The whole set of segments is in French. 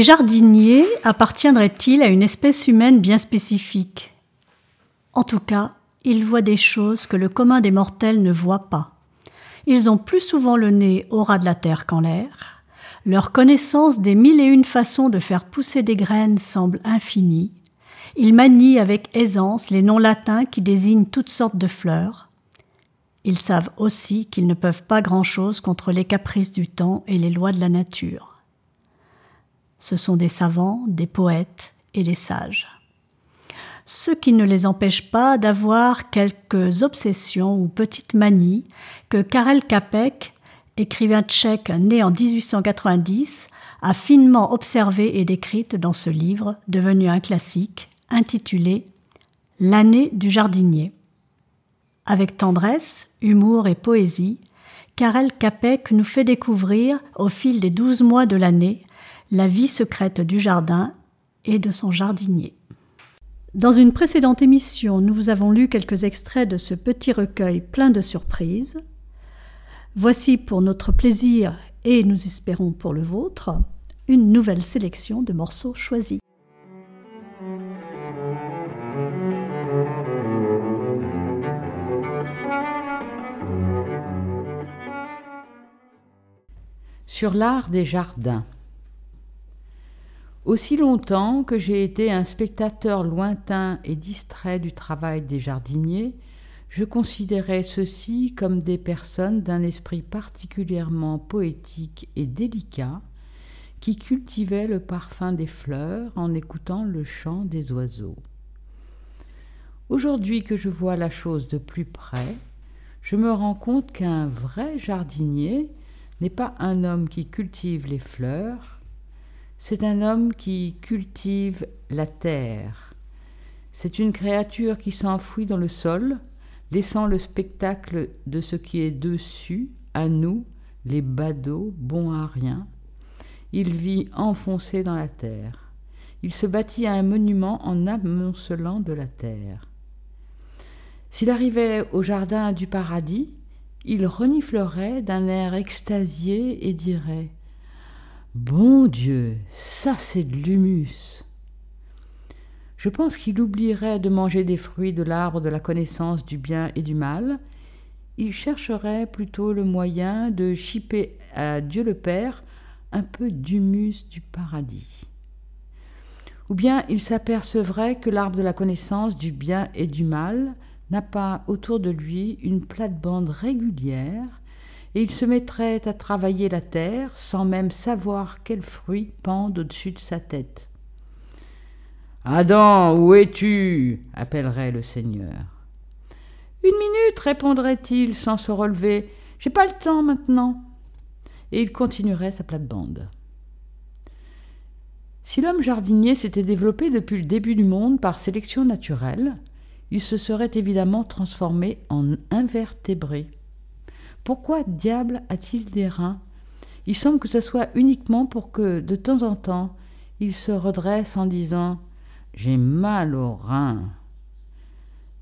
Les jardiniers appartiendraient-ils à une espèce humaine bien spécifique? En tout cas, ils voient des choses que le commun des mortels ne voit pas. Ils ont plus souvent le nez au ras de la terre qu'en l'air. Leur connaissance des mille et une façons de faire pousser des graines semble infinie. Ils manient avec aisance les noms latins qui désignent toutes sortes de fleurs. Ils savent aussi qu'ils ne peuvent pas grand-chose contre les caprices du temps et les lois de la nature ce sont des savants, des poètes et des sages. Ce qui ne les empêche pas d'avoir quelques obsessions ou petites manies que Karel Capek, écrivain tchèque né en 1890, a finement observées et décrites dans ce livre devenu un classique intitulé L'année du jardinier. Avec tendresse, humour et poésie, Karel Capek nous fait découvrir, au fil des douze mois de l'année, la vie secrète du jardin et de son jardinier. Dans une précédente émission, nous vous avons lu quelques extraits de ce petit recueil plein de surprises. Voici pour notre plaisir et nous espérons pour le vôtre une nouvelle sélection de morceaux choisis. Sur l'art des jardins. Aussi longtemps que j'ai été un spectateur lointain et distrait du travail des jardiniers, je considérais ceux-ci comme des personnes d'un esprit particulièrement poétique et délicat, qui cultivaient le parfum des fleurs en écoutant le chant des oiseaux. Aujourd'hui que je vois la chose de plus près, je me rends compte qu'un vrai jardinier n'est pas un homme qui cultive les fleurs, c'est un homme qui cultive la terre. C'est une créature qui s'enfuit dans le sol, laissant le spectacle de ce qui est dessus à nous, les badauds, bons à rien. Il vit enfoncé dans la terre. Il se bâtit un monument en amoncelant de la terre. S'il arrivait au jardin du paradis, il reniflerait d'un air extasié et dirait Bon Dieu, ça c'est de l'humus. Je pense qu'il oublierait de manger des fruits de l'arbre de la connaissance du bien et du mal. Il chercherait plutôt le moyen de chipper à Dieu le Père un peu d'humus du paradis. Ou bien il s'apercevrait que l'arbre de la connaissance du bien et du mal n'a pas autour de lui une plate-bande régulière et il se mettrait à travailler la terre sans même savoir quels fruits pendent au-dessus de sa tête. Adam, où es-tu? appellerait le Seigneur. Une minute, répondrait-il sans se relever. J'ai pas le temps maintenant. Et il continuerait sa plate-bande. Si l'homme jardinier s'était développé depuis le début du monde par sélection naturelle, il se serait évidemment transformé en invertébré. Pourquoi diable a-t-il des reins? Il semble que ce soit uniquement pour que, de temps en temps, il se redresse en disant J'ai mal aux reins.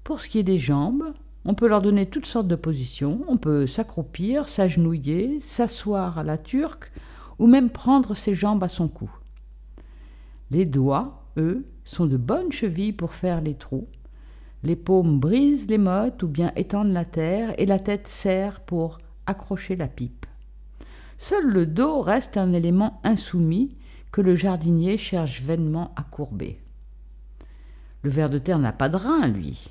Pour ce qui est des jambes, On peut leur donner toutes sortes de positions, on peut s'accroupir, s'agenouiller, s'asseoir à la turque, ou même prendre ses jambes à son cou. Les doigts, eux, sont de bonnes chevilles pour faire les trous. Les paumes brisent les mottes ou bien étendent la terre, et la tête sert pour accrocher la pipe. Seul le dos reste un élément insoumis que le jardinier cherche vainement à courber. Le ver de terre n'a pas de rein, lui.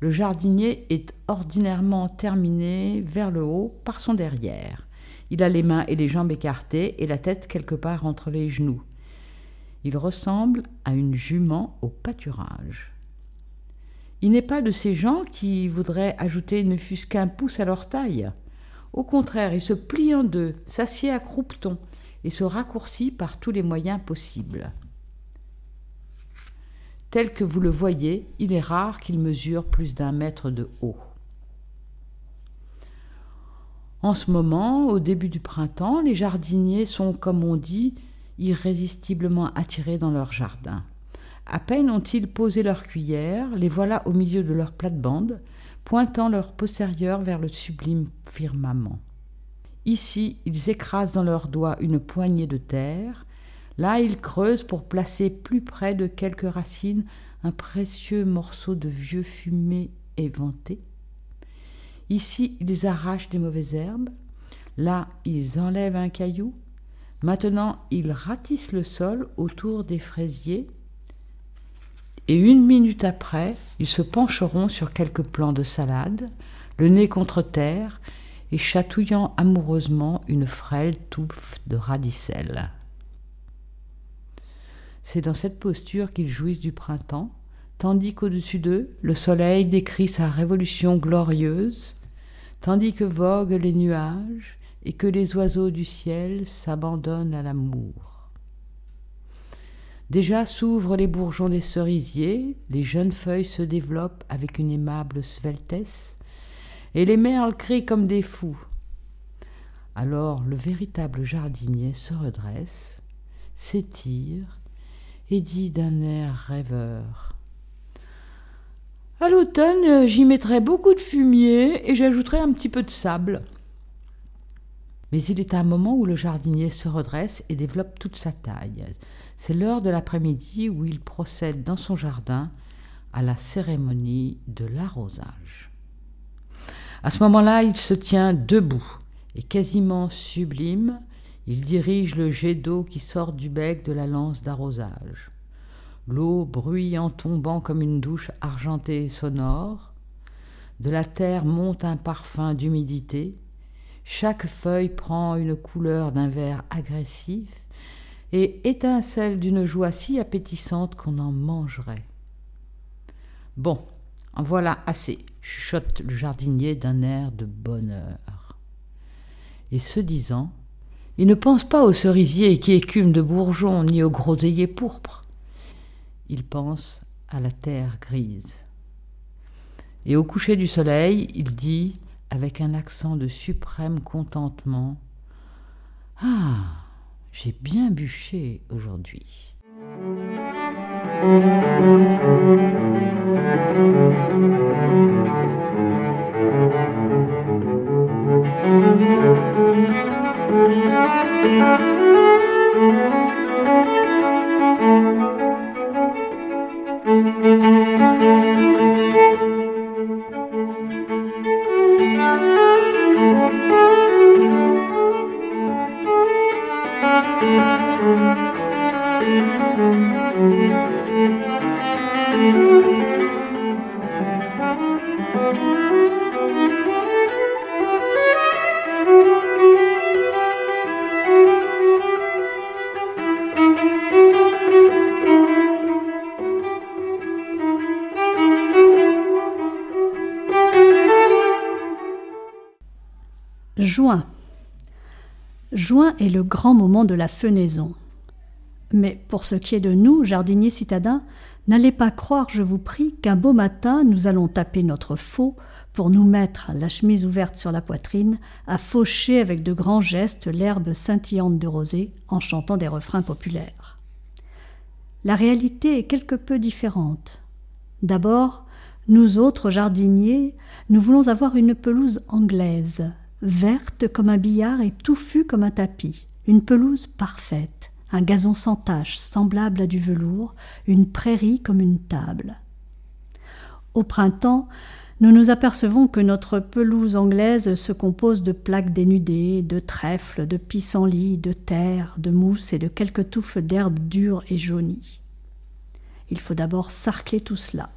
Le jardinier est ordinairement terminé vers le haut par son derrière. Il a les mains et les jambes écartées et la tête quelque part entre les genoux. Il ressemble à une jument au pâturage. Il n'est pas de ces gens qui voudraient ajouter ne fût-ce qu'un pouce à leur taille. Au contraire, il se plie en deux, s'assied à croupeton et se raccourcit par tous les moyens possibles. Tel que vous le voyez, il est rare qu'il mesure plus d'un mètre de haut. En ce moment, au début du printemps, les jardiniers sont, comme on dit, irrésistiblement attirés dans leur jardin. À peine ont-ils posé leur cuillère, les voilà au milieu de leur plate-bande, pointant leur postérieur vers le sublime firmament. Ici, ils écrasent dans leurs doigts une poignée de terre, Là, ils creusent pour placer plus près de quelques racines un précieux morceau de vieux fumé éventé. Ici, ils arrachent des mauvaises herbes. Là, ils enlèvent un caillou. Maintenant, ils ratissent le sol autour des fraisiers. Et une minute après, ils se pencheront sur quelques plants de salade, le nez contre terre, et chatouillant amoureusement une frêle touffe de radicelle. C'est dans cette posture qu'ils jouissent du printemps, tandis qu'au-dessus d'eux, le soleil décrit sa révolution glorieuse, tandis que voguent les nuages et que les oiseaux du ciel s'abandonnent à l'amour. Déjà s'ouvrent les bourgeons des cerisiers, les jeunes feuilles se développent avec une aimable sveltesse, et les merles crient comme des fous. Alors le véritable jardinier se redresse, s'étire, et dit d'un air rêveur. À l'automne, j'y mettrai beaucoup de fumier et j'ajouterai un petit peu de sable. Mais il est un moment où le jardinier se redresse et développe toute sa taille. C'est l'heure de l'après-midi où il procède dans son jardin à la cérémonie de l'arrosage. À ce moment-là, il se tient debout et quasiment sublime, il dirige le jet d'eau qui sort du bec de la lance d'arrosage. L'eau bruit en tombant comme une douche argentée et sonore. De la terre monte un parfum d'humidité. Chaque feuille prend une couleur d'un vert agressif et étincelle d'une joie si appétissante qu'on en mangerait. Bon, en voilà assez, chuchote le jardinier d'un air de bonheur. Et ce disant, il ne pense pas aux cerisiers qui écument de bourgeons, ni aux groseilliers pourpres. Il pense à la terre grise. Et au coucher du soleil, il dit, avec un accent de suprême contentement, Ah, j'ai bien bûché aujourd'hui. Juin est le grand moment de la fenaison. Mais pour ce qui est de nous, jardiniers citadins, n'allez pas croire, je vous prie, qu'un beau matin nous allons taper notre faux pour nous mettre, la chemise ouverte sur la poitrine, à faucher avec de grands gestes l'herbe scintillante de rosée en chantant des refrains populaires. La réalité est quelque peu différente. D'abord, Nous autres jardiniers, nous voulons avoir une pelouse anglaise, verte comme un billard et touffue comme un tapis, une pelouse parfaite, un gazon sans tache, semblable à du velours, une prairie comme une table. Au printemps, nous nous apercevons que notre pelouse anglaise se compose de plaques dénudées, de trèfles, de pissenlits, de terre, de mousse et de quelques touffes d'herbes dures et jaunies. Il faut d'abord sarcler tout cela.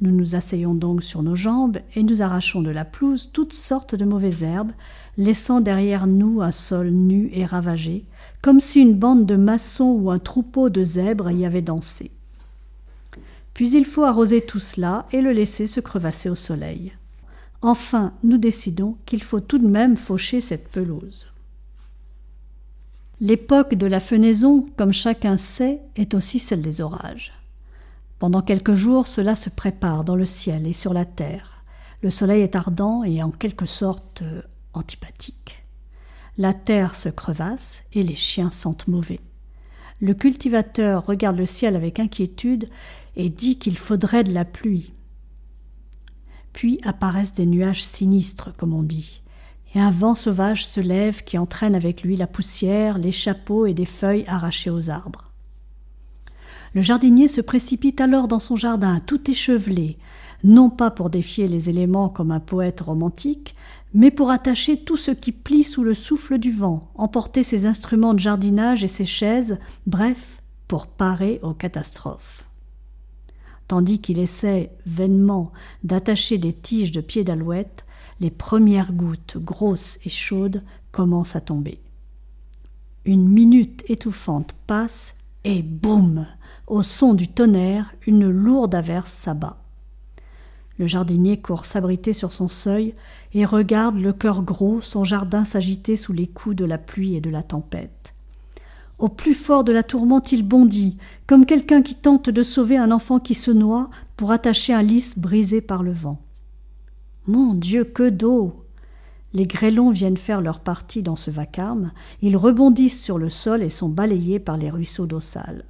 Nous nous asseyons donc sur nos jambes et nous arrachons de la pelouse toutes sortes de mauvaises herbes, laissant derrière nous un sol nu et ravagé, comme si une bande de maçons ou un troupeau de zèbres y avait dansé. Puis il faut arroser tout cela et le laisser se crevasser au soleil. Enfin, nous décidons qu'il faut tout de même faucher cette pelouse. L'époque de la fenaison, comme chacun sait, est aussi celle des orages. Pendant quelques jours, cela se prépare dans le ciel et sur la terre. Le soleil est ardent et en quelque sorte euh, antipathique. La terre se crevasse et les chiens sentent mauvais. Le cultivateur regarde le ciel avec inquiétude et dit qu'il faudrait de la pluie. Puis apparaissent des nuages sinistres, comme on dit, et un vent sauvage se lève qui entraîne avec lui la poussière, les chapeaux et des feuilles arrachées aux arbres. Le jardinier se précipite alors dans son jardin, tout échevelé, non pas pour défier les éléments comme un poète romantique, mais pour attacher tout ce qui plie sous le souffle du vent, emporter ses instruments de jardinage et ses chaises, bref, pour parer aux catastrophes tandis qu'il essaie vainement d'attacher des tiges de pieds d'alouette, les premières gouttes grosses et chaudes commencent à tomber. Une minute étouffante passe et boum Au son du tonnerre, une lourde averse s'abat. Le jardinier court s'abriter sur son seuil et regarde le cœur gros son jardin s'agiter sous les coups de la pluie et de la tempête. Au plus fort de la tourmente, il bondit, comme quelqu'un qui tente de sauver un enfant qui se noie pour attacher un lys brisé par le vent. Mon Dieu, que d'eau Les grêlons viennent faire leur partie dans ce vacarme, ils rebondissent sur le sol et sont balayés par les ruisseaux d'eau sale.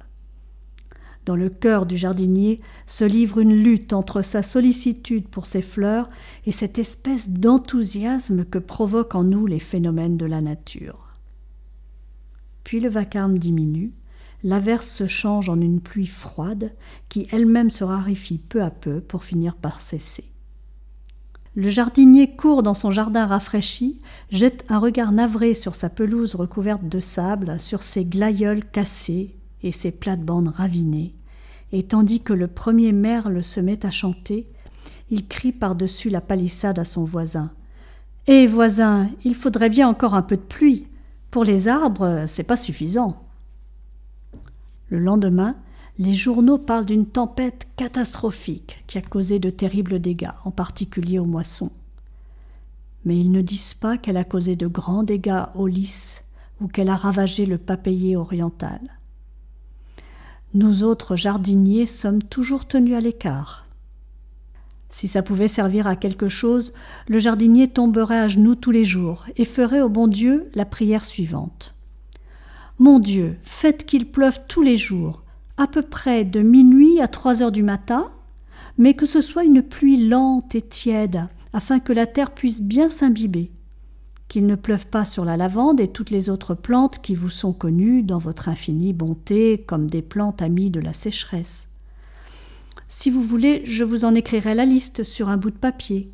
Dans le cœur du jardinier se livre une lutte entre sa sollicitude pour ses fleurs et cette espèce d'enthousiasme que provoquent en nous les phénomènes de la nature. Puis le vacarme diminue, l'averse se change en une pluie froide qui elle-même se raréfie peu à peu pour finir par cesser. Le jardinier court dans son jardin rafraîchi, jette un regard navré sur sa pelouse recouverte de sable, sur ses glaïeuls cassés et ses plates-bandes ravinées, et tandis que le premier merle se met à chanter, il crie par-dessus la palissade à son voisin. Eh voisin, il faudrait bien encore un peu de pluie. Pour les arbres, c'est pas suffisant. Le lendemain, les journaux parlent d'une tempête catastrophique qui a causé de terribles dégâts, en particulier aux moissons. Mais ils ne disent pas qu'elle a causé de grands dégâts aux lys ou qu'elle a ravagé le papayer oriental. Nous autres jardiniers sommes toujours tenus à l'écart. Si ça pouvait servir à quelque chose, le jardinier tomberait à genoux tous les jours et ferait au bon Dieu la prière suivante. Mon Dieu, faites qu'il pleuve tous les jours, à peu près de minuit à trois heures du matin, mais que ce soit une pluie lente et tiède, afin que la terre puisse bien s'imbiber. Qu'il ne pleuve pas sur la lavande et toutes les autres plantes qui vous sont connues dans votre infinie bonté comme des plantes amies de la sécheresse. Si vous voulez, je vous en écrirai la liste sur un bout de papier.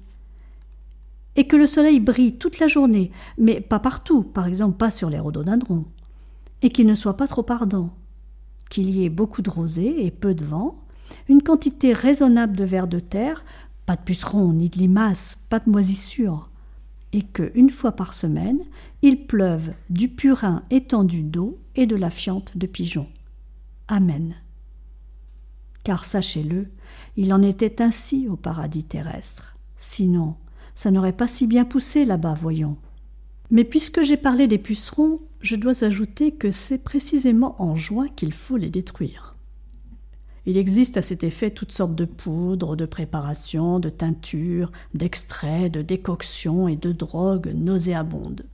Et que le soleil brille toute la journée, mais pas partout, par exemple pas sur les rhododendrons. Et qu'il ne soit pas trop ardent. Qu'il y ait beaucoup de rosée et peu de vent, une quantité raisonnable de vers de terre, pas de pucerons ni de limaces, pas de moisissures, et que, une fois par semaine, il pleuve du purin étendu d'eau et de la fiente de pigeons. Amen car sachez-le, il en était ainsi au paradis terrestre. Sinon, ça n'aurait pas si bien poussé là-bas, voyons. Mais puisque j'ai parlé des pucerons, je dois ajouter que c'est précisément en juin qu'il faut les détruire. Il existe à cet effet toutes sortes de poudres, de préparations, de teintures, d'extraits, de décoctions et de drogues nauséabondes.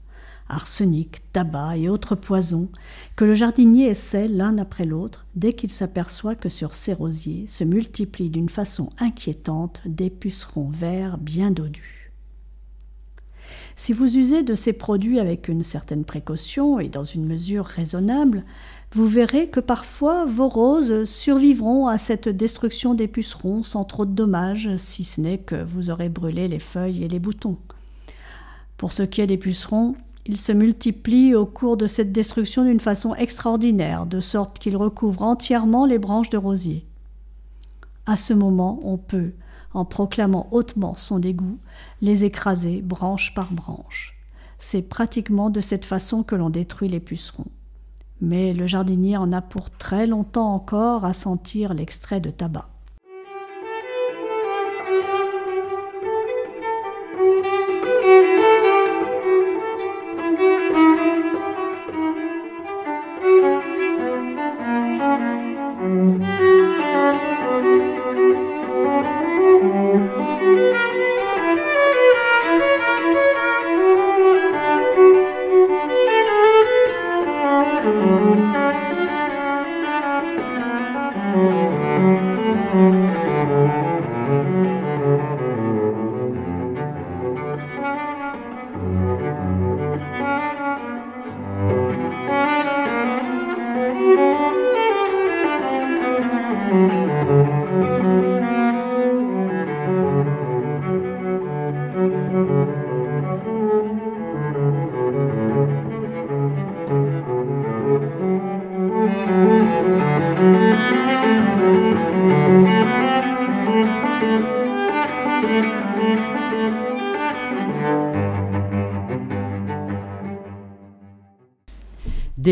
arsenic, tabac et autres poisons, que le jardinier essaie l'un après l'autre dès qu'il s'aperçoit que sur ses rosiers se multiplient d'une façon inquiétante des pucerons verts bien dodus. Si vous usez de ces produits avec une certaine précaution et dans une mesure raisonnable, vous verrez que parfois vos roses survivront à cette destruction des pucerons sans trop de dommages, si ce n'est que vous aurez brûlé les feuilles et les boutons. Pour ce qui est des pucerons, ils se multiplient au cours de cette destruction d'une façon extraordinaire, de sorte qu'ils recouvrent entièrement les branches de rosier. À ce moment, on peut, en proclamant hautement son dégoût, les écraser branche par branche. C'est pratiquement de cette façon que l'on détruit les pucerons. Mais le jardinier en a pour très longtemps encore à sentir l'extrait de tabac.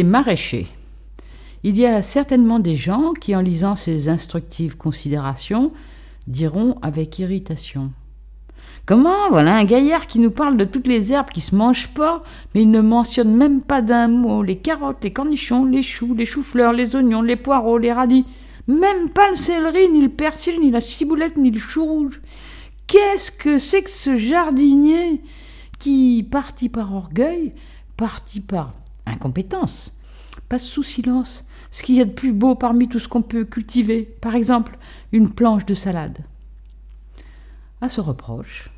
Des maraîchers. Il y a certainement des gens qui, en lisant ces instructives considérations, diront avec irritation Comment Voilà un gaillard qui nous parle de toutes les herbes qui se mangent pas, mais il ne mentionne même pas d'un mot les carottes, les cornichons, les choux, les choux-fleurs, les oignons, les poireaux, les radis. Même pas le céleri, ni le persil, ni la ciboulette, ni le chou rouge. Qu'est-ce que c'est que ce jardinier qui, parti par orgueil, parti par incompétence, passe sous silence ce qu'il y a de plus beau parmi tout ce qu'on peut cultiver, par exemple une planche de salade À ce reproche,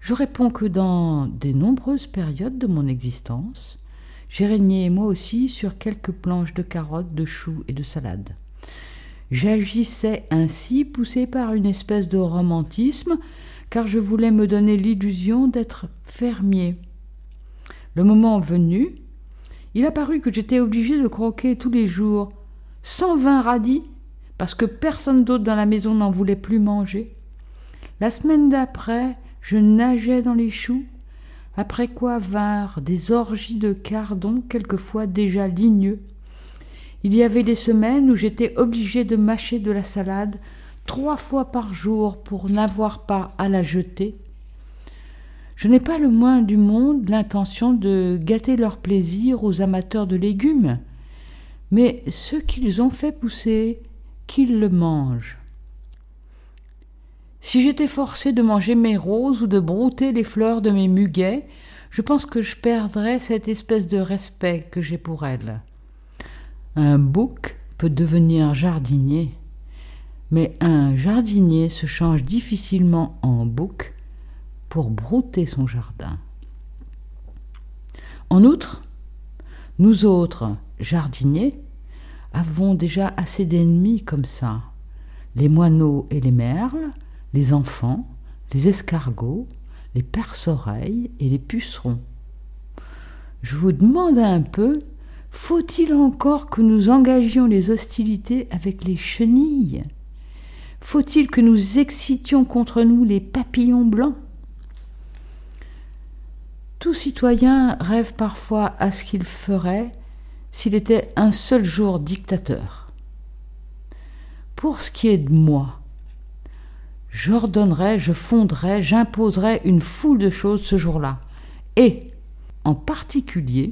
je réponds que dans des nombreuses périodes de mon existence, j'ai régné moi aussi sur quelques planches de carottes, de choux et de salade. J'agissais ainsi poussé par une espèce de romantisme, car je voulais me donner l'illusion d'être fermier. Le moment venu, il apparut que j'étais obligé de croquer tous les jours cent vingt radis, parce que personne d'autre dans la maison n'en voulait plus manger. La semaine d'après, je nageais dans les choux, après quoi vinrent des orgies de cardons, quelquefois déjà ligneux. Il y avait des semaines où j'étais obligé de mâcher de la salade trois fois par jour pour n'avoir pas à la jeter. Je n'ai pas le moins du monde l'intention de gâter leur plaisir aux amateurs de légumes, mais ce qu'ils ont fait pousser, qu'ils le mangent. Si j'étais forcé de manger mes roses ou de brouter les fleurs de mes muguets, je pense que je perdrais cette espèce de respect que j'ai pour elles. Un bouc peut devenir jardinier, mais un jardinier se change difficilement en bouc pour brouter son jardin. En outre, nous autres, jardiniers, avons déjà assez d'ennemis comme ça. Les moineaux et les merles, les enfants, les escargots, les perce-oreilles et les pucerons. Je vous demande un peu, faut-il encore que nous engagions les hostilités avec les chenilles? Faut-il que nous excitions contre nous les papillons blancs? Tout citoyen rêve parfois à ce qu'il ferait s'il était un seul jour dictateur. Pour ce qui est de moi, j'ordonnerai, je fonderai, j'imposerai une foule de choses ce jour-là. Et, en particulier,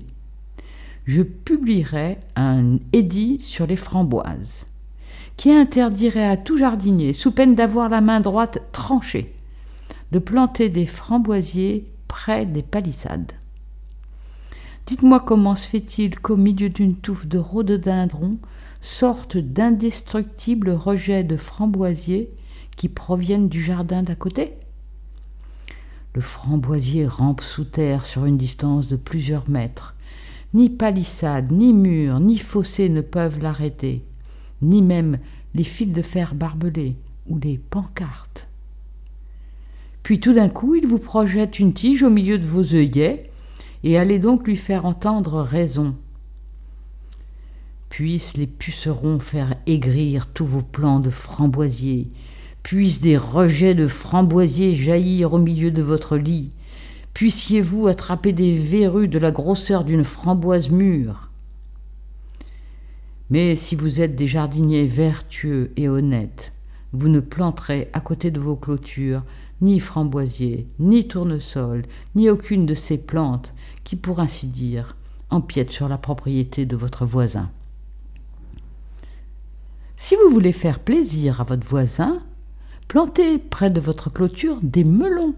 je publierai un édit sur les framboises, qui interdirait à tout jardinier, sous peine d'avoir la main droite tranchée, de planter des framboisiers près des palissades. Dites-moi comment se fait-il qu'au milieu d'une touffe de rhododendron sortent d'indestructibles rejets de framboisiers qui proviennent du jardin d'à côté? Le framboisier rampe sous terre sur une distance de plusieurs mètres. Ni palissade, ni mur, ni fossé ne peuvent l'arrêter, ni même les fils de fer barbelés ou les pancartes. Puis tout d'un coup, il vous projette une tige au milieu de vos œillets, et allez donc lui faire entendre raison. Puissent les pucerons faire aigrir tous vos plants de framboisiers, puissent des rejets de framboisiers jaillir au milieu de votre lit, puissiez-vous attraper des verrues de la grosseur d'une framboise mûre. Mais si vous êtes des jardiniers vertueux et honnêtes, vous ne planterez à côté de vos clôtures ni framboisier, ni tournesol, ni aucune de ces plantes qui, pour ainsi dire, empiètent sur la propriété de votre voisin. Si vous voulez faire plaisir à votre voisin, plantez près de votre clôture des melons.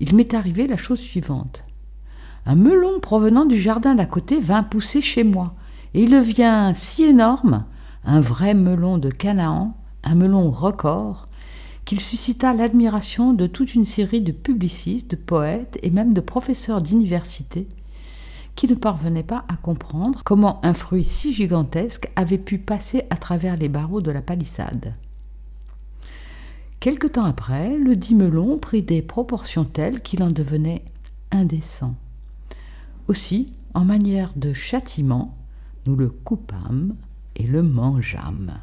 Il m'est arrivé la chose suivante. Un melon provenant du jardin d'à côté vint pousser chez moi, et il devient si énorme, un vrai melon de Canaan, un melon record, qu'il suscita l'admiration de toute une série de publicistes, de poètes et même de professeurs d'université qui ne parvenaient pas à comprendre comment un fruit si gigantesque avait pu passer à travers les barreaux de la palissade. Quelque temps après, le dit melon prit des proportions telles qu'il en devenait indécent. Aussi, en manière de châtiment, nous le coupâmes et le mangeâmes.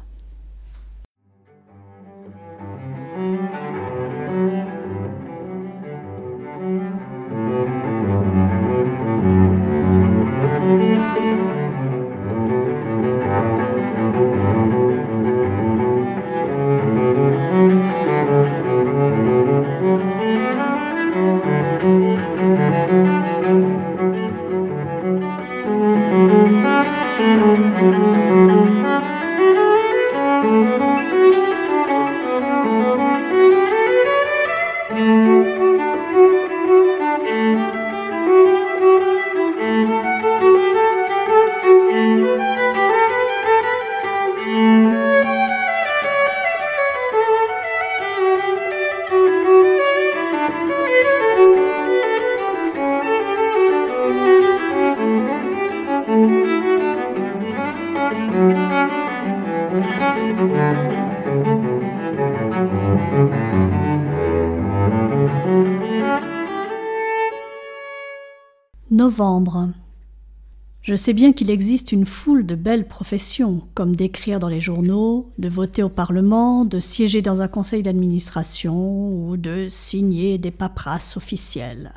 Je sais bien qu'il existe une foule de belles professions, comme d'écrire dans les journaux, de voter au Parlement, de siéger dans un conseil d'administration ou de signer des paperasses officielles.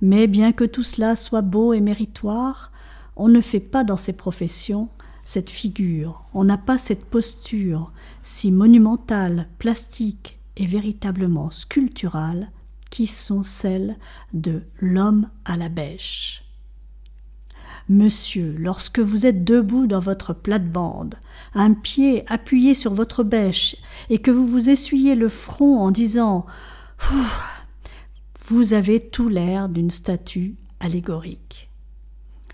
Mais bien que tout cela soit beau et méritoire, on ne fait pas dans ces professions cette figure, on n'a pas cette posture si monumentale, plastique et véritablement sculpturale qui sont celles de l'homme à la bêche. Monsieur, lorsque vous êtes debout dans votre plate-bande, un pied appuyé sur votre bêche, et que vous vous essuyez le front en disant Vous avez tout l'air d'une statue allégorique.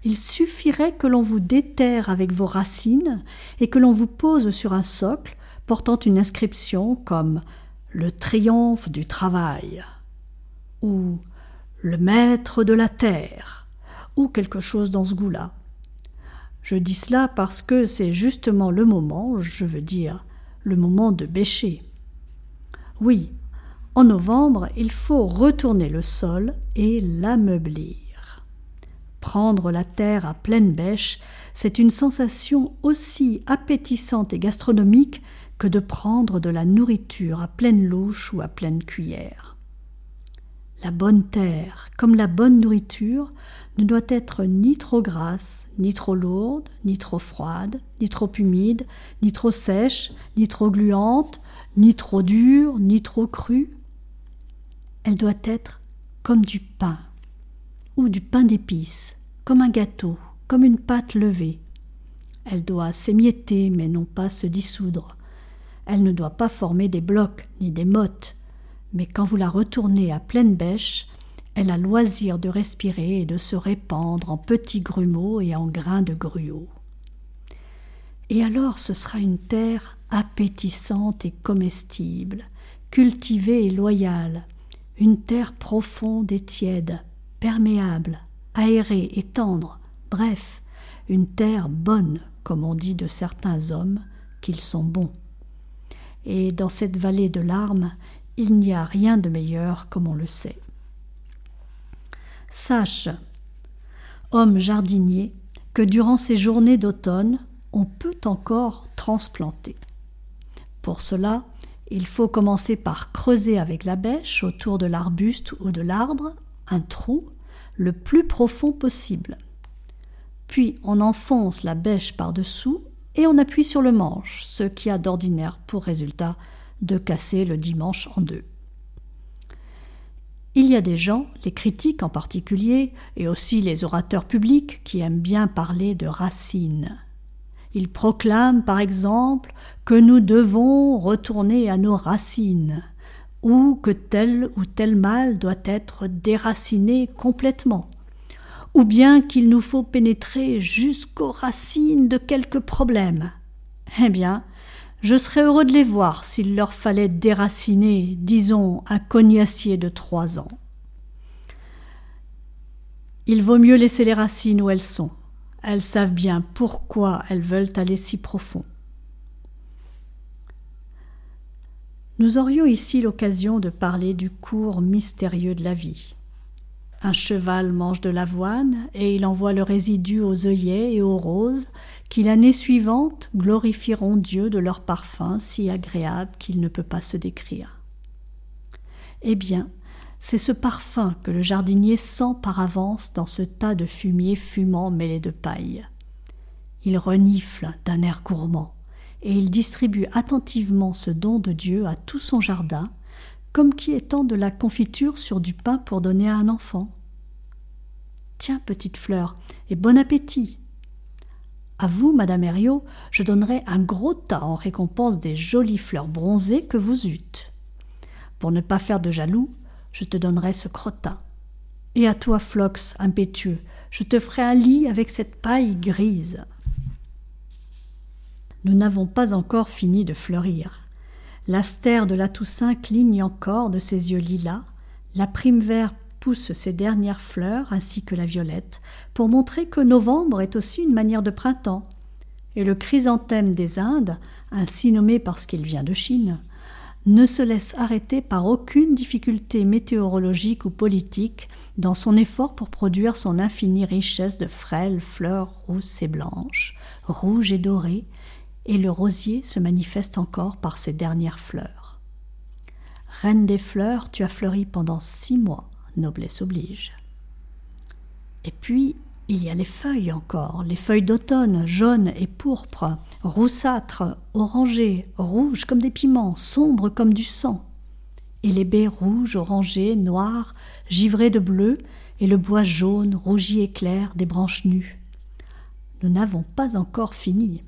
Il suffirait que l'on vous déterre avec vos racines et que l'on vous pose sur un socle portant une inscription comme Le triomphe du travail ou Le maître de la terre ou quelque chose dans ce goût-là. Je dis cela parce que c'est justement le moment, je veux dire, le moment de bêcher. Oui, en novembre, il faut retourner le sol et l'ameublir. Prendre la terre à pleine bêche, c'est une sensation aussi appétissante et gastronomique que de prendre de la nourriture à pleine louche ou à pleine cuillère. La bonne terre, comme la bonne nourriture, ne doit être ni trop grasse, ni trop lourde, ni trop froide, ni trop humide, ni trop sèche, ni trop gluante, ni trop dure, ni trop crue. Elle doit être comme du pain, ou du pain d'épices, comme un gâteau, comme une pâte levée. Elle doit s'émietter, mais non pas se dissoudre. Elle ne doit pas former des blocs ni des mottes, mais quand vous la retournez à pleine bêche, elle a loisir de respirer et de se répandre en petits grumeaux et en grains de gruau. Et alors ce sera une terre appétissante et comestible, cultivée et loyale, une terre profonde et tiède, perméable, aérée et tendre, bref, une terre bonne, comme on dit de certains hommes qu'ils sont bons. Et dans cette vallée de larmes, il n'y a rien de meilleur comme on le sait. Sache, homme jardinier, que durant ces journées d'automne, on peut encore transplanter. Pour cela, il faut commencer par creuser avec la bêche autour de l'arbuste ou de l'arbre un trou le plus profond possible. Puis on enfonce la bêche par-dessous et on appuie sur le manche, ce qui a d'ordinaire pour résultat de casser le dimanche en deux. Il y a des gens, les critiques en particulier, et aussi les orateurs publics, qui aiment bien parler de racines. Ils proclament, par exemple, que nous devons retourner à nos racines, ou que tel ou tel mal doit être déraciné complètement, ou bien qu'il nous faut pénétrer jusqu'aux racines de quelques problèmes. Eh bien, je serais heureux de les voir s'il leur fallait déraciner, disons, un cognacier de trois ans. Il vaut mieux laisser les racines où elles sont. Elles savent bien pourquoi elles veulent aller si profond. Nous aurions ici l'occasion de parler du cours mystérieux de la vie. Un cheval mange de l'avoine et il envoie le résidu aux œillets et aux roses qui l'année suivante glorifieront Dieu de leur parfum si agréable qu'il ne peut pas se décrire. Eh bien, c'est ce parfum que le jardinier sent par avance dans ce tas de fumier fumant mêlé de paille. Il renifle d'un air gourmand et il distribue attentivement ce don de Dieu à tout son jardin, comme qui étend de la confiture sur du pain pour donner à un enfant. Tiens, petite fleur, et bon appétit. À vous, madame Herriot, je donnerai un gros tas en récompense des jolies fleurs bronzées que vous eûtes. Pour ne pas faire de jaloux, je te donnerai ce crottin. Et à toi, Flox, impétueux, je te ferai un lit avec cette paille grise. Nous n'avons pas encore fini de fleurir. L'astère de la Toussaint cligne encore de ses yeux lilas, la prime ses dernières fleurs ainsi que la violette, pour montrer que novembre est aussi une manière de printemps, et le chrysanthème des Indes, ainsi nommé parce qu'il vient de Chine, ne se laisse arrêter par aucune difficulté météorologique ou politique dans son effort pour produire son infinie richesse de frêles fleurs rousses et blanches, rouges et dorées, et le rosier se manifeste encore par ses dernières fleurs. Reine des fleurs, tu as fleuri pendant six mois, noblesse oblige. Et puis, il y a les feuilles encore, les feuilles d'automne, jaunes et pourpres, roussâtres, orangées, rouges comme des piments, sombres comme du sang. Et les baies rouges, orangées, noires, givrées de bleu, et le bois jaune, rougi et clair des branches nues. Nous n'avons pas encore fini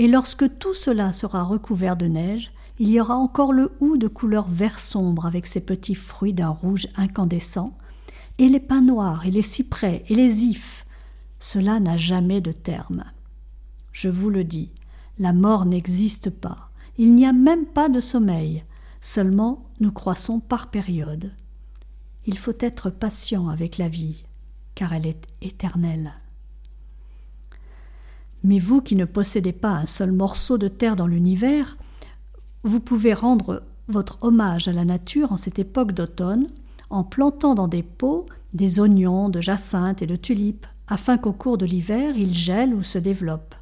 et lorsque tout cela sera recouvert de neige, il y aura encore le hou de couleur vert sombre avec ses petits fruits d'un rouge incandescent, et les pins noirs et les cyprès et les ifs. Cela n'a jamais de terme. Je vous le dis, la mort n'existe pas, il n'y a même pas de sommeil, seulement nous croissons par période. Il faut être patient avec la vie, car elle est éternelle. Mais vous qui ne possédez pas un seul morceau de terre dans l'univers, vous pouvez rendre votre hommage à la nature en cette époque d'automne en plantant dans des pots des oignons, de jacinthes et de tulipes, afin qu'au cours de l'hiver ils gèlent ou se développent.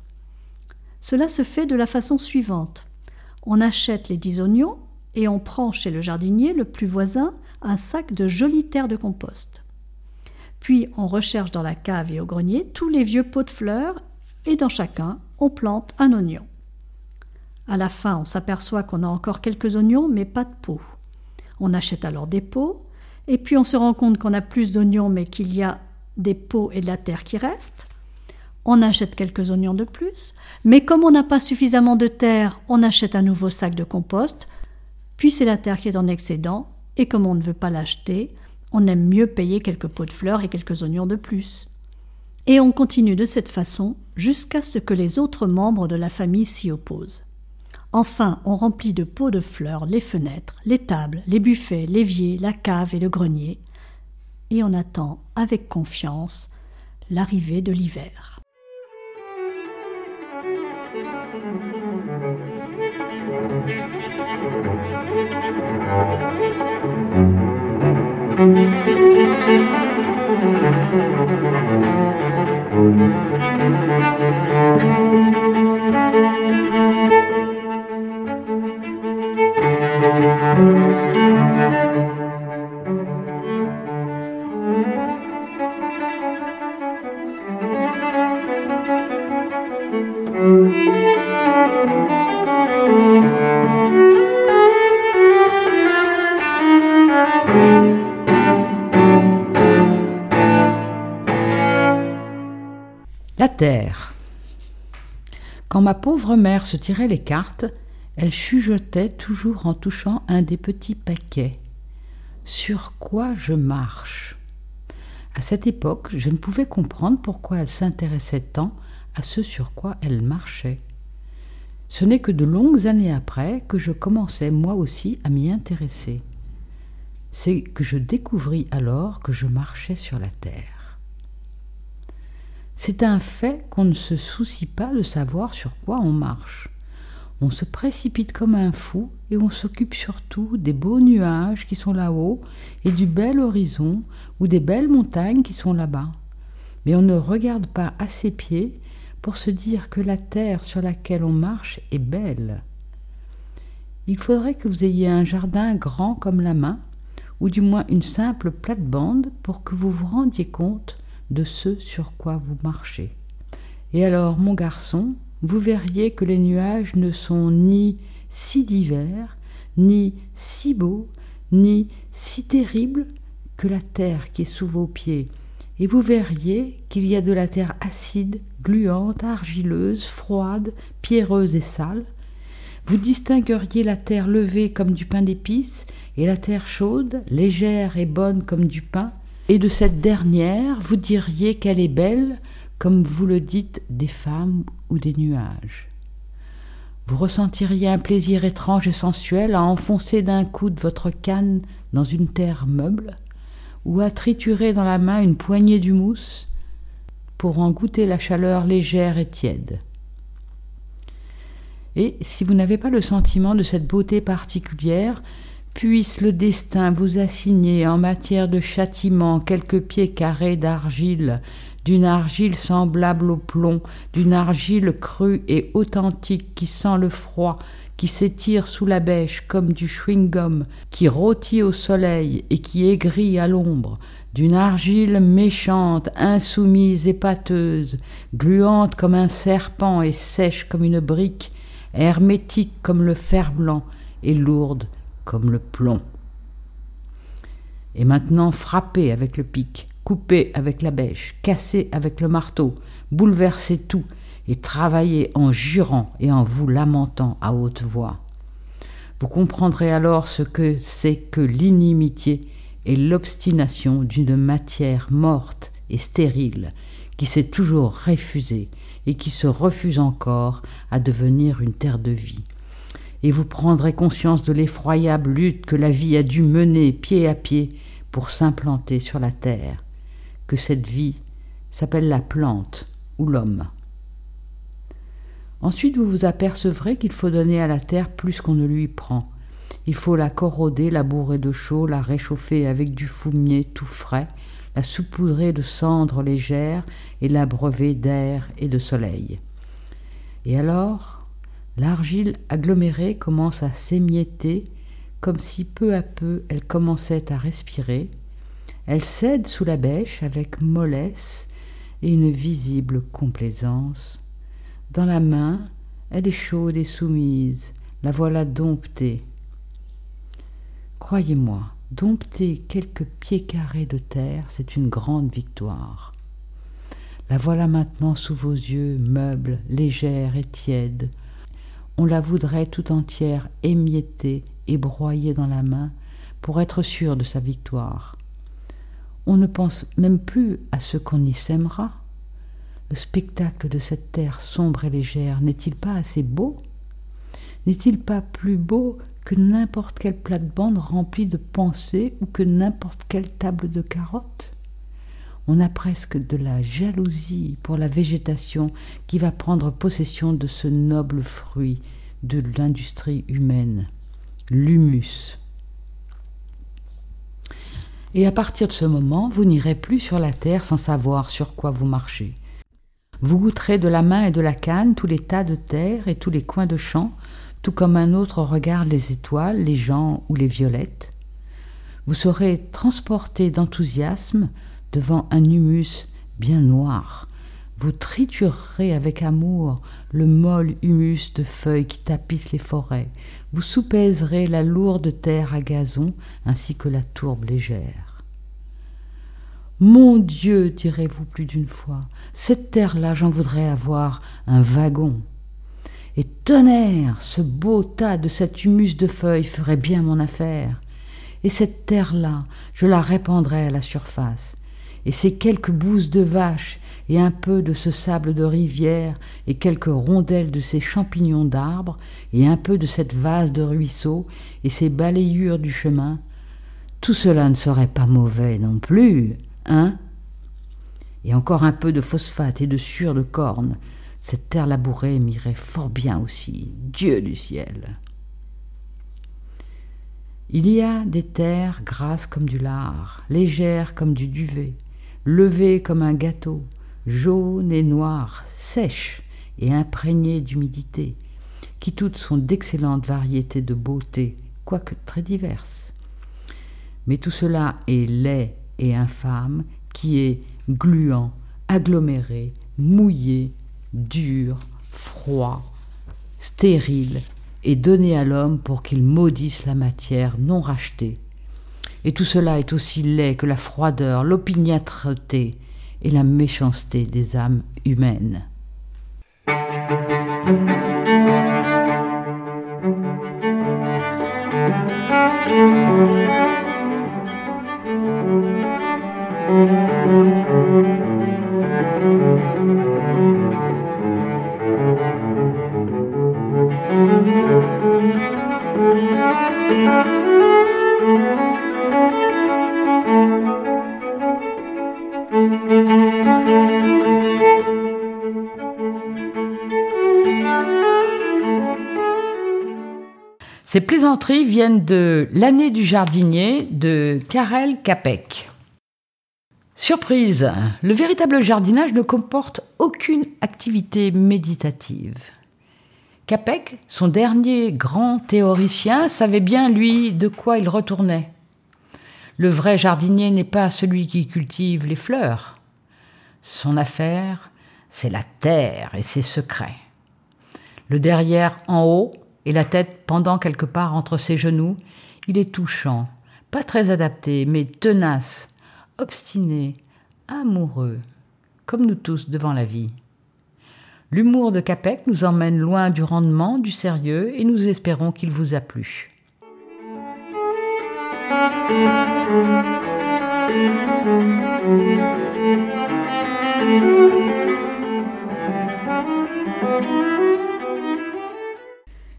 Cela se fait de la façon suivante. On achète les dix oignons et on prend chez le jardinier le plus voisin un sac de jolie terre de compost. Puis on recherche dans la cave et au grenier tous les vieux pots de fleurs et dans chacun, on plante un oignon. À la fin, on s'aperçoit qu'on a encore quelques oignons, mais pas de peau. On achète alors des pots, et puis on se rend compte qu'on a plus d'oignons, mais qu'il y a des pots et de la terre qui restent. On achète quelques oignons de plus, mais comme on n'a pas suffisamment de terre, on achète un nouveau sac de compost, puis c'est la terre qui est en excédent, et comme on ne veut pas l'acheter, On aime mieux payer quelques pots de fleurs et quelques oignons de plus. Et on continue de cette façon jusqu'à ce que les autres membres de la famille s'y opposent. Enfin, on remplit de pots de fleurs les fenêtres, les tables, les buffets, l'évier, la cave et le grenier, et on attend avec confiance l'arrivée de l'hiver. Terre. Quand ma pauvre mère se tirait les cartes, elle chuchotait toujours en touchant un des petits paquets. Sur quoi je marche? À cette époque, je ne pouvais comprendre pourquoi elle s'intéressait tant à ce sur quoi elle marchait. Ce n'est que de longues années après que je commençais moi aussi à m'y intéresser. C'est que je découvris alors que je marchais sur la terre. C'est un fait qu'on ne se soucie pas de savoir sur quoi on marche. On se précipite comme un fou et on s'occupe surtout des beaux nuages qui sont là-haut et du bel horizon ou des belles montagnes qui sont là-bas. Mais on ne regarde pas à ses pieds pour se dire que la terre sur laquelle on marche est belle. Il faudrait que vous ayez un jardin grand comme la main, ou du moins une simple plate-bande pour que vous vous rendiez compte de ce sur quoi vous marchez. Et alors, mon garçon, vous verriez que les nuages ne sont ni si divers, ni si beaux, ni si terribles que la terre qui est sous vos pieds, et vous verriez qu'il y a de la terre acide, gluante, argileuse, froide, pierreuse et sale. Vous distingueriez la terre levée comme du pain d'épices, et la terre chaude, légère et bonne comme du pain, et de cette dernière, vous diriez qu'elle est belle, comme vous le dites des femmes ou des nuages. Vous ressentiriez un plaisir étrange et sensuel à enfoncer d'un coup de votre canne dans une terre meuble, ou à triturer dans la main une poignée d'humus pour en goûter la chaleur légère et tiède. Et si vous n'avez pas le sentiment de cette beauté particulière, puisse le destin vous assigner en matière de châtiment quelques pieds carrés d'argile, d'une argile semblable au plomb, d'une argile crue et authentique qui sent le froid, qui s'étire sous la bêche comme du chewing-gum, qui rôtit au soleil et qui aigrit à l'ombre, d'une argile méchante, insoumise et pâteuse, gluante comme un serpent et sèche comme une brique, hermétique comme le fer blanc et lourde comme le plomb. Et maintenant frappez avec le pic, coupez avec la bêche, cassez avec le marteau, bouleversez tout, et travaillez en jurant et en vous lamentant à haute voix. Vous comprendrez alors ce que c'est que l'inimitié et l'obstination d'une matière morte et stérile qui s'est toujours refusée et qui se refuse encore à devenir une terre de vie et vous prendrez conscience de l'effroyable lutte que la vie a dû mener pied à pied pour s'implanter sur la terre, que cette vie s'appelle la plante ou l'homme. Ensuite, vous vous apercevrez qu'il faut donner à la terre plus qu'on ne lui prend. Il faut la corroder, la bourrer de chaud, la réchauffer avec du fumier tout frais, la saupoudrer de cendres légères et l'abreuver d'air et de soleil. Et alors, L'argile agglomérée commence à s'émietter comme si peu à peu elle commençait à respirer. Elle cède sous la bêche avec mollesse et une visible complaisance. Dans la main, elle est chaude et soumise, la voilà domptée. Croyez-moi, dompter quelques pieds carrés de terre, c'est une grande victoire. La voilà maintenant sous vos yeux, meuble, légère et tiède, on la voudrait tout entière émiettée et broyée dans la main pour être sûr de sa victoire. On ne pense même plus à ce qu'on y sèmera. Le spectacle de cette terre sombre et légère n'est-il pas assez beau? N'est-il pas plus beau que n'importe quelle plate-bande remplie de pensées ou que n'importe quelle table de carottes? On a presque de la jalousie pour la végétation qui va prendre possession de ce noble fruit de l'industrie humaine, l'humus. Et à partir de ce moment, vous n'irez plus sur la terre sans savoir sur quoi vous marchez. Vous goûterez de la main et de la canne tous les tas de terre et tous les coins de champ, tout comme un autre regarde les étoiles, les gens ou les violettes. Vous serez transporté d'enthousiasme devant un humus bien noir. Vous triturerez avec amour le molle humus de feuilles qui tapissent les forêts. Vous soupèserez la lourde terre à gazon ainsi que la tourbe légère. Mon Dieu, direz-vous plus d'une fois, cette terre-là, j'en voudrais avoir un wagon. Et tonnerre, ce beau tas de cet humus de feuilles ferait bien mon affaire. Et cette terre-là, je la répandrais à la surface. Et ces quelques bouses de vaches et un peu de ce sable de rivière et quelques rondelles de ces champignons d'arbres et un peu de cette vase de ruisseau et ces balayures du chemin, tout cela ne serait pas mauvais non plus, hein? Et encore un peu de phosphate et de sueur de corne, cette terre labourée m'irait fort bien aussi, Dieu du ciel. Il y a des terres grasses comme du lard, légères comme du duvet, levées comme un gâteau, jaunes et noires, sèches et imprégnées d'humidité, qui toutes sont d'excellentes variétés de beauté, quoique très diverses. Mais tout cela est laid et infâme, qui est gluant, aggloméré, mouillé, dur, froid, stérile, et donné à l'homme pour qu'il maudisse la matière non rachetée. Et tout cela est aussi laid que la froideur, l'opiniâtreté et la méchanceté des âmes humaines. Ces plaisanteries viennent de L'année du jardinier de Karel Capek. Surprise, le véritable jardinage ne comporte aucune activité méditative. Capek, son dernier grand théoricien, savait bien, lui, de quoi il retournait. Le vrai jardinier n'est pas celui qui cultive les fleurs. Son affaire, c'est la terre et ses secrets. Le derrière en haut et la tête pendant quelque part entre ses genoux, il est touchant, pas très adapté, mais tenace, obstiné, amoureux, comme nous tous devant la vie. L'humour de Capek nous emmène loin du rendement, du sérieux, et nous espérons qu'il vous a plu.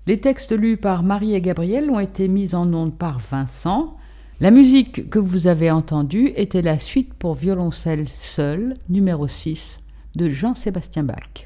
Les textes lus par Marie et Gabriel ont été mis en ondes par Vincent. La musique que vous avez entendue était la suite pour violoncelle seul, numéro 6, de Jean-Sébastien Bach.